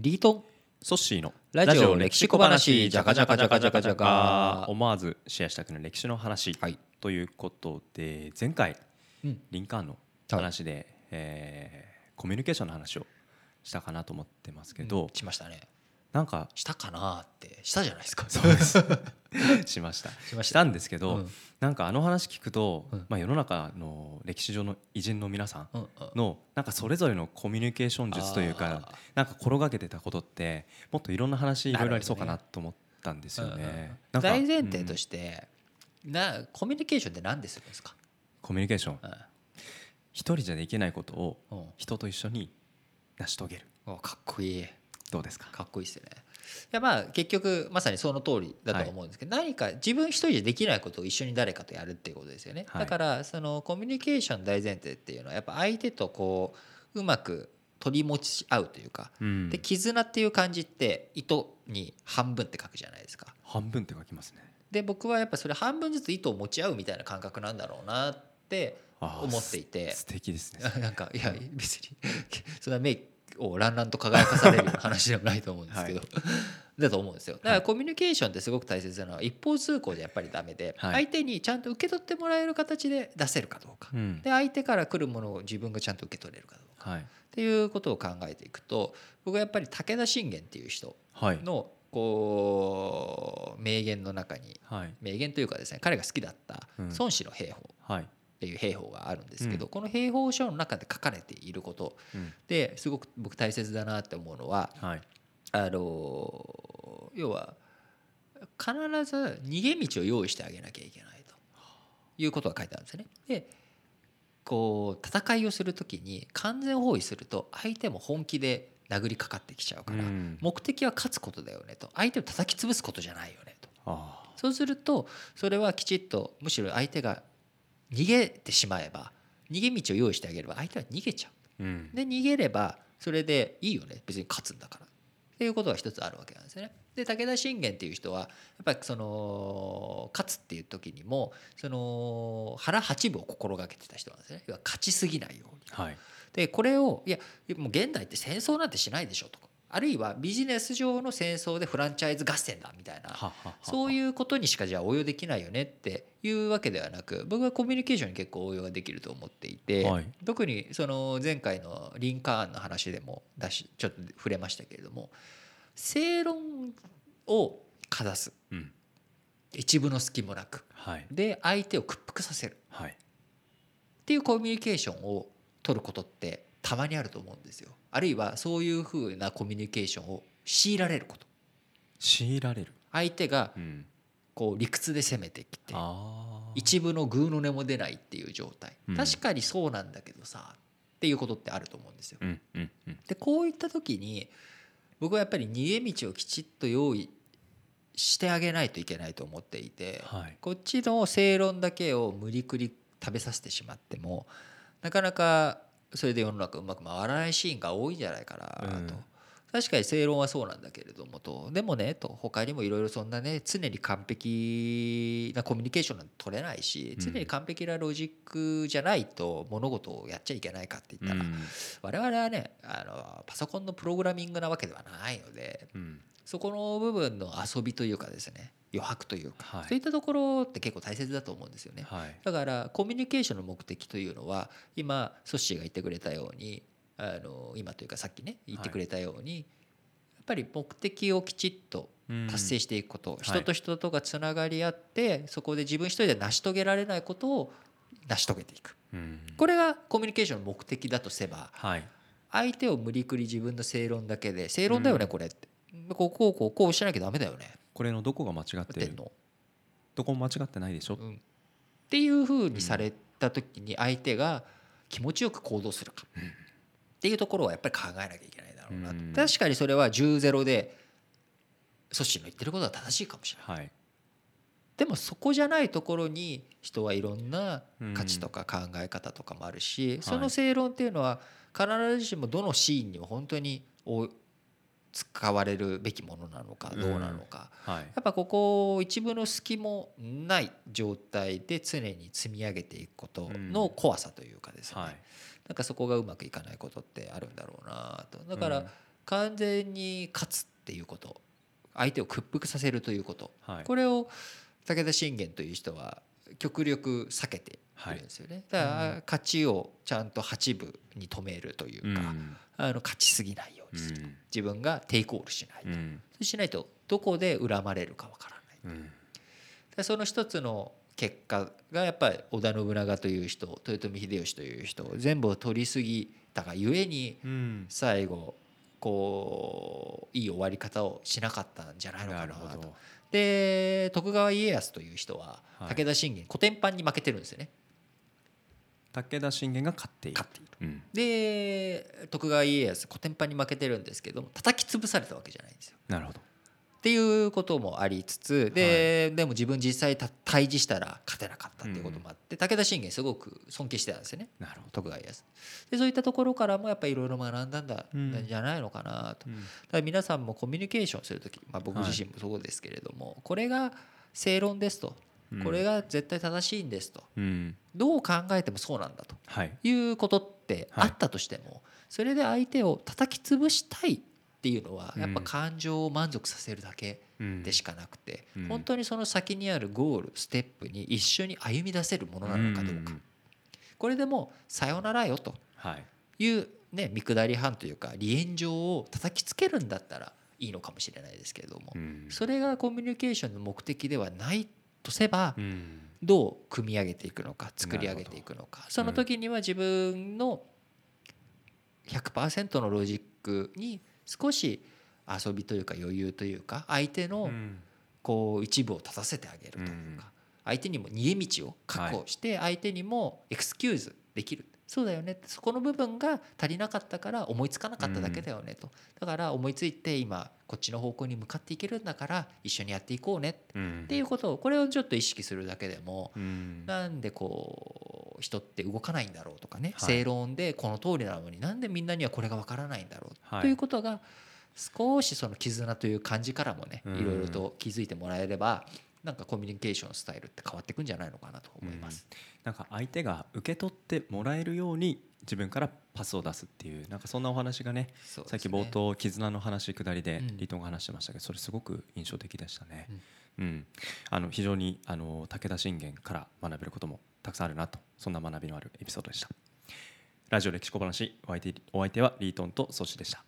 リート。ンソッシーのラジオ歴史小話。じゃかじゃかじゃかじゃかじゃか思わずシェアしたくなる歴史の話、はい。ということで前回、うん。リンカーンの話で、えーコミュニケーションの話をしたかなと思ってますけど、しましたねなんかしたかなってしたじゃないですか。しました。しました。んですけど、うん。なんかあの話聞くと、うん。まあ、世の中の歴史上の偉人の皆さんうんうん。のなんかそれぞれのコミュニケーション術というかなんか転がけてたことってもっといろんな話いろいろありそうかなと思ったんですようんうんね。なんか大前提とうん。して、なコミュニケーションって何でするんですか、コミュニケーション。うん。一人じゃできないことをうん。人と一緒に成し遂げる。おかっこいいどうですか？かっこいいですよね。いやまあ結局まさにその通りだと思うんですけど、何か自分一人じゃできないことを一緒に誰かとやるっていうことですよね、はい。だからそのコミュニケーション大前提っていうのはやっぱ相手とこううまく取り持ち合うというか、うん。で絆っていう漢字って糸に半分って書くじゃないですか。半分って書きますね。で僕はやっぱそれ半分ずつ糸を持ち合うみたいな感覚なんだろうなって思っていて。す素敵ですねなんかいや別に そんな目をランランと輝かされる話でもないと思うんですけど、はだと思うんですよ。だからコミュニケーションってすごく大切なのは一方通行じゃやっぱりダメで、はい。相手にちゃんと受け取ってもらえる形で出せるかどうか、うん。で相手から来るものを自分がちゃんと受け取れるかどうか。はい。っていうことを考えていくと僕はやっぱり武田信玄っていう人はい。のこう名言の中にはい。名言というかですね彼が好きだったうん。孫子の兵法。はいっていう兵法があるんですけど、うん。この兵法書の中で書かれていることうん。ですごく僕大切だなって思うのははい。あの要は必ず逃げ道を用意してあげなきゃいけないということが書いてあるんですよね。でこう戦いをする時に完全包囲すると相手も本気で殴りかかってきちゃうから、うん。目的は勝つことだよねと。相手を叩き潰すことじゃないよねと。あ。そうするとそれはきちっとむしろ相手が逃げてしまえば逃げ道を用意してあげれば相手は逃げちゃう。ーうんで逃げればそれでいいよね別に勝つんだからっていうことが一つあるわけなんですよね。で武田信玄っていう人はやっぱりその勝つっていう時にもその腹八分を心がけてた人なんですね要は勝ちすぎないように。はいでこれをいやもう現代って戦争なんてしないでしょとかあるいはビジネス上の戦争でフランチャイズ合戦だみたいなそういうことにしかじゃあ応用できないよねっていうわけではなく僕はコミュニケーションに結構応用ができると思っていて、はい。特にその前回のリンカーンの話でもだしちょっと触れましたけれども正論をかざす。うん。一部の隙もなく。はい。で相手を屈服させる。はい。っていうコミュニケーションを取ることってたまにあると思うんですよ。あるいはそういうふうなコミュニケーションを強いられること。強いられる。相手がうん。こう理屈で攻めてきてああ一部のグーの音も出ないっていう状態、うん。確かにそうなんだけどさっていうことってあると思うんですよ。うんうんうん。でこういった時に僕はやっぱり逃げ道をきちっと用意してあげないといけないと思っていて、はい。こっちの正論だけを無理くり食べさせてしまってもなかなかそれで世の中うまく回らないシーンが多いんじゃないかなと。うん。確かに正論はそうなんだけれどもと。でもねと他にもいろいろそんなね常に完璧なコミュニケーションなんて取れないしうん。常に完璧なロジックじゃないと物事をやっちゃいけないかって言ったら、うん。我々はねあのパソコンのプログラミングなわけではないのでうん。そこの部分の遊びというかですね余白というか、はい。そういったところって結構大切だと思うんですよね。はい。だからコミュニケーションの目的というのは今ソッシーが言ってくれたようにあの今というかさっきね言ってくれたように、やっぱり目的をきちっと達成していくこと、人と人とがつながり合ってそこで自分一人で成し遂げられないことを成し遂げていく。うん。これがコミュニケーションの目的だとすればはい。相手を無理くり自分の正論だけで正論だよねこれって。こうこうこうこうしなきゃダメだよねこれのどこが間違っててんの？どこも間違ってないでしょ？うん。っていうふうにされた時に相手が気持ちよく行動するか。っていうところはやっぱり考えなきゃいけないだろうなと。うん。確かにそれは10ゼロで組織の言ってることは正しいかもしれない。はい。でもそこじゃないところに人はいろんなうん価値とか考え方とかもあるしい。その正論っていうのは必ずしもどのシーンにも本当にお使われるべきものなのかどうなのか。はい。やっぱここ一部の隙もない状態で常に積み上げていくことの怖さというかですね、はい。なんかそこがうまくいかないことってあるんだろうなと。だから完全に勝つっていうこと相手を屈服させるということ、はい。これを武田信玄という人は極力避けてい。るんですよね、だから勝ちをちゃんと8部に止めるというか、うん。あの勝ちすぎないようん。自分がテイクオールしないと、うん。そうしないとどこで恨まれるかわからない。うん。でその一つの結果がやっぱり織田信長という人豊臣秀吉という人全部を取り過ぎたがゆえにうん。最後こういい終わり方をしなかったんじゃないのかなと。ど。で徳川家康という人ははい。武田信玄コテンパンに負けてるんですよね。武田信玄が勝っている。勝っている。うん。で徳川家康コテンパンに負けてるんですけども叩き潰されたわけじゃないんですよ。なるほど。っていうこともありつつで,、でも自分実際た対峙したら勝てなかったっていうこともあって、武田信玄すごく尊敬してたんですよね。なるほど。徳川家康。でそういったところからもやっぱりいろいろ学んだんだ、うん。んじゃないのかなと。うん。だから皆さんもコミュニケーションする時、まあ、僕自身もそうですけれども、これが正論ですと。うんこれが絶対正しいんですと。うん。どう考えてもそうなんだと。はい。い。うことってあったとしても、それで相手を叩き潰したいっていうのはやっぱ感情を満足させるだけうん。でしかなくて、うん。本当にその先にあるゴールステップに一緒に歩み出せるものなのかどうか、これでもうさよならよと。はい。いうね見下り班というか離縁状を叩きつけるんだったらいいのかもしれないですけれども、うん。それがコミュニケーションの目的ではないとすればうん。どう組み上げていくのか作り上げていくのか。その時には自分の100%のロジックに少し遊びというか余裕というか相手のうん。こう一部を立たせてあげるというか相手にも逃げ道を確保して相手にもエクスキューズできるそうだよね。そこの部分が足りなかったから思いつかなかっただけだよねと。だから思いついて今こっちの方向に向かっていけるんだから一緒にやっていこうねうん。っていうことをこれをちょっと意識するだけでもうん。なんでこう人って動かないんだろうとかね。はい。正論でこの通りなのになんでみんなにはこれがわからないんだろはい。うということが少しその絆という感じからもねうん。いろいろと気づいてもらえればなんかコミュニケーションスタイルって変わっていくんじゃないのかなと思います。なんか相手が受け取ってもらえるように自分からパスを出すっていうなんかそんなお話がねねさっき冒頭絆の話下りでうんリートンが話してましたけどそれすごく印象的でしたね。うん、あの非常にあの武田信玄から学べることもたくさんあるなとそんな学びのあるエピソードでした。ラジオ歴史小話お相手お相手はリートンとソシでした。